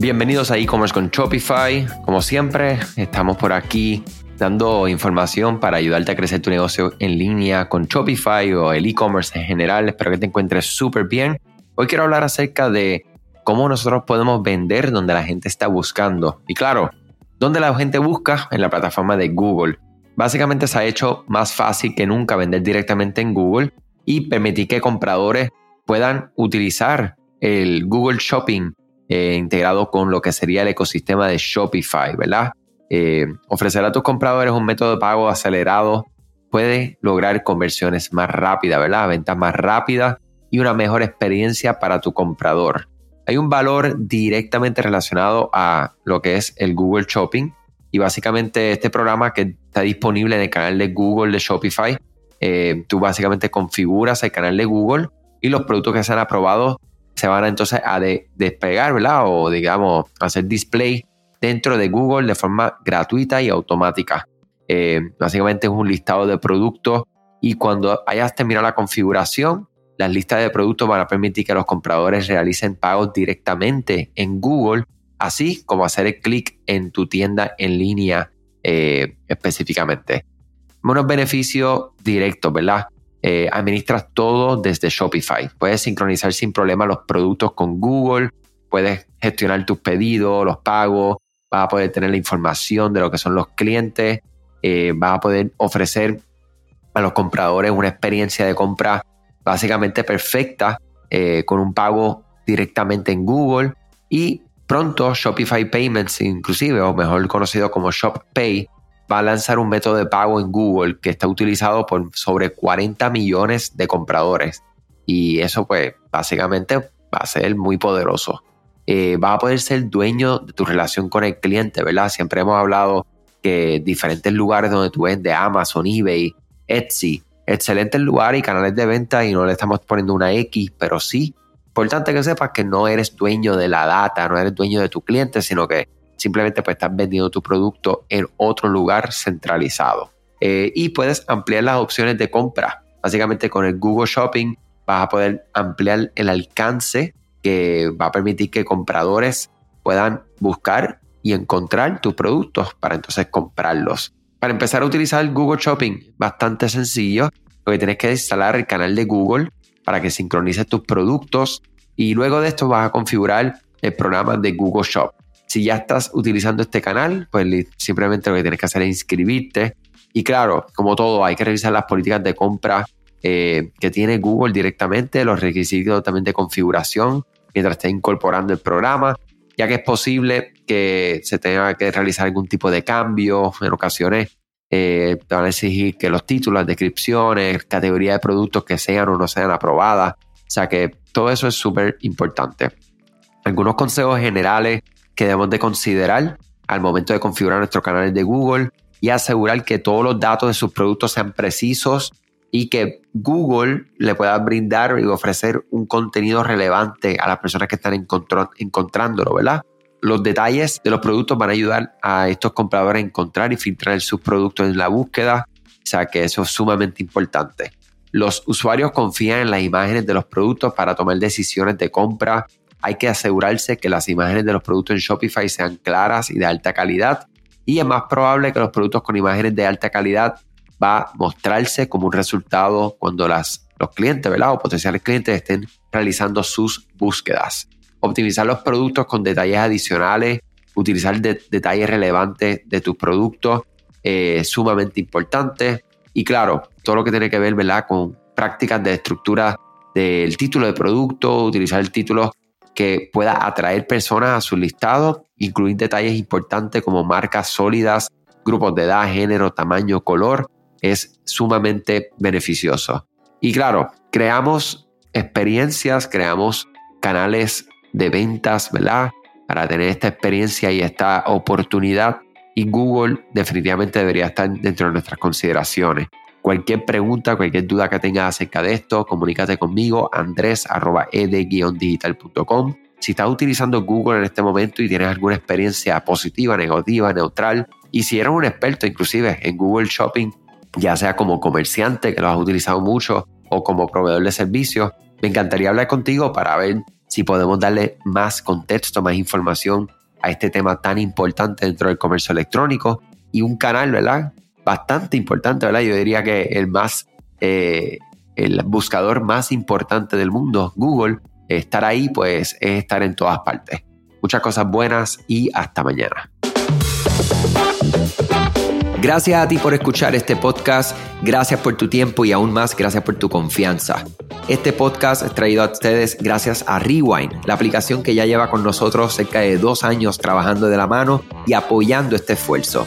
Bienvenidos a e-commerce con Shopify. Como siempre, estamos por aquí dando información para ayudarte a crecer tu negocio en línea con Shopify o el e-commerce en general. Espero que te encuentres súper bien. Hoy quiero hablar acerca de cómo nosotros podemos vender donde la gente está buscando. Y claro, donde la gente busca en la plataforma de Google. Básicamente se ha hecho más fácil que nunca vender directamente en Google y permitir que compradores puedan utilizar el Google Shopping eh, integrado con lo que sería el ecosistema de Shopify, ¿verdad? Eh, ofrecer a tus compradores un método de pago acelerado puede lograr conversiones más rápidas, ¿verdad? Ventas más rápidas y una mejor experiencia para tu comprador. Hay un valor directamente relacionado a lo que es el Google Shopping y básicamente este programa que está disponible en el canal de Google de Shopify, eh, tú básicamente configuras el canal de Google y los productos que se han aprobado se van entonces a despegar, ¿verdad? O digamos, hacer display dentro de Google de forma gratuita y automática. Eh, básicamente es un listado de productos y cuando hayas terminado la configuración, las listas de productos van a permitir que los compradores realicen pagos directamente en Google, así como hacer el clic en tu tienda en línea eh, específicamente. Unos beneficios directos, ¿verdad? Eh, administras todo desde Shopify. Puedes sincronizar sin problema los productos con Google, puedes gestionar tus pedidos, los pagos, vas a poder tener la información de lo que son los clientes, eh, vas a poder ofrecer a los compradores una experiencia de compra básicamente perfecta eh, con un pago directamente en Google y pronto Shopify Payments inclusive o mejor conocido como Shop Pay va a lanzar un método de pago en Google que está utilizado por sobre 40 millones de compradores. Y eso pues básicamente va a ser muy poderoso. Eh, va a poder ser dueño de tu relación con el cliente, ¿verdad? Siempre hemos hablado que diferentes lugares donde tú vendes, Amazon, eBay, Etsy, excelentes lugares y canales de venta y no le estamos poniendo una X, pero sí, importante que sepas que no eres dueño de la data, no eres dueño de tu cliente, sino que simplemente pues estás vendiendo tu producto en otro lugar centralizado. Eh, y puedes ampliar las opciones de compra. Básicamente con el Google Shopping vas a poder ampliar el alcance que va a permitir que compradores puedan buscar y encontrar tus productos para entonces comprarlos. Para empezar a utilizar Google Shopping, bastante sencillo. Lo que tienes que instalar el canal de Google para que sincronice tus productos y luego de esto vas a configurar el programa de Google Shop. Si ya estás utilizando este canal, pues simplemente lo que tienes que hacer es inscribirte. Y claro, como todo, hay que revisar las políticas de compra eh, que tiene Google directamente, los requisitos también de configuración mientras esté incorporando el programa, ya que es posible que se tenga que realizar algún tipo de cambio. En ocasiones eh, te van a exigir que los títulos, descripciones, categoría de productos que sean o no sean aprobadas. O sea que todo eso es súper importante. Algunos consejos generales que debemos de considerar al momento de configurar nuestros canales de Google y asegurar que todos los datos de sus productos sean precisos y que Google le pueda brindar y ofrecer un contenido relevante a las personas que están encontrándolo, ¿verdad? Los detalles de los productos van a ayudar a estos compradores a encontrar y filtrar sus productos en la búsqueda, o sea que eso es sumamente importante. Los usuarios confían en las imágenes de los productos para tomar decisiones de compra hay que asegurarse que las imágenes de los productos en Shopify sean claras y de alta calidad. Y es más probable que los productos con imágenes de alta calidad va a mostrarse como un resultado cuando las, los clientes ¿verdad? o potenciales clientes estén realizando sus búsquedas. Optimizar los productos con detalles adicionales, utilizar detalles relevantes de tus productos eh, sumamente importante. Y claro, todo lo que tiene que ver ¿verdad? con prácticas de estructura del título de producto, utilizar el título que pueda atraer personas a su listado, incluir detalles importantes como marcas sólidas, grupos de edad, género, tamaño, color, es sumamente beneficioso. Y claro, creamos experiencias, creamos canales de ventas, ¿verdad? Para tener esta experiencia y esta oportunidad. Y Google definitivamente debería estar dentro de nuestras consideraciones. Cualquier pregunta, cualquier duda que tengas acerca de esto, comunícate conmigo, andres.ed-digital.com. Si estás utilizando Google en este momento y tienes alguna experiencia positiva, negativa, neutral, y si eres un experto inclusive en Google Shopping, ya sea como comerciante, que lo has utilizado mucho, o como proveedor de servicios, me encantaría hablar contigo para ver si podemos darle más contexto, más información a este tema tan importante dentro del comercio electrónico y un canal, ¿verdad? Bastante importante, ¿verdad? Yo diría que el más, eh, el buscador más importante del mundo, Google, estar ahí pues es estar en todas partes. Muchas cosas buenas y hasta mañana. Gracias a ti por escuchar este podcast, gracias por tu tiempo y aún más gracias por tu confianza. Este podcast es traído a ustedes gracias a Rewind, la aplicación que ya lleva con nosotros cerca de dos años trabajando de la mano y apoyando este esfuerzo.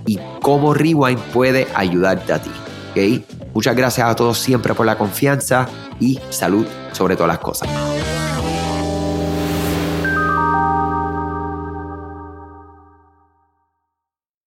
y cómo Rewind puede ayudarte a ti. ¿okay? Muchas gracias a todos siempre por la confianza y salud sobre todas las cosas.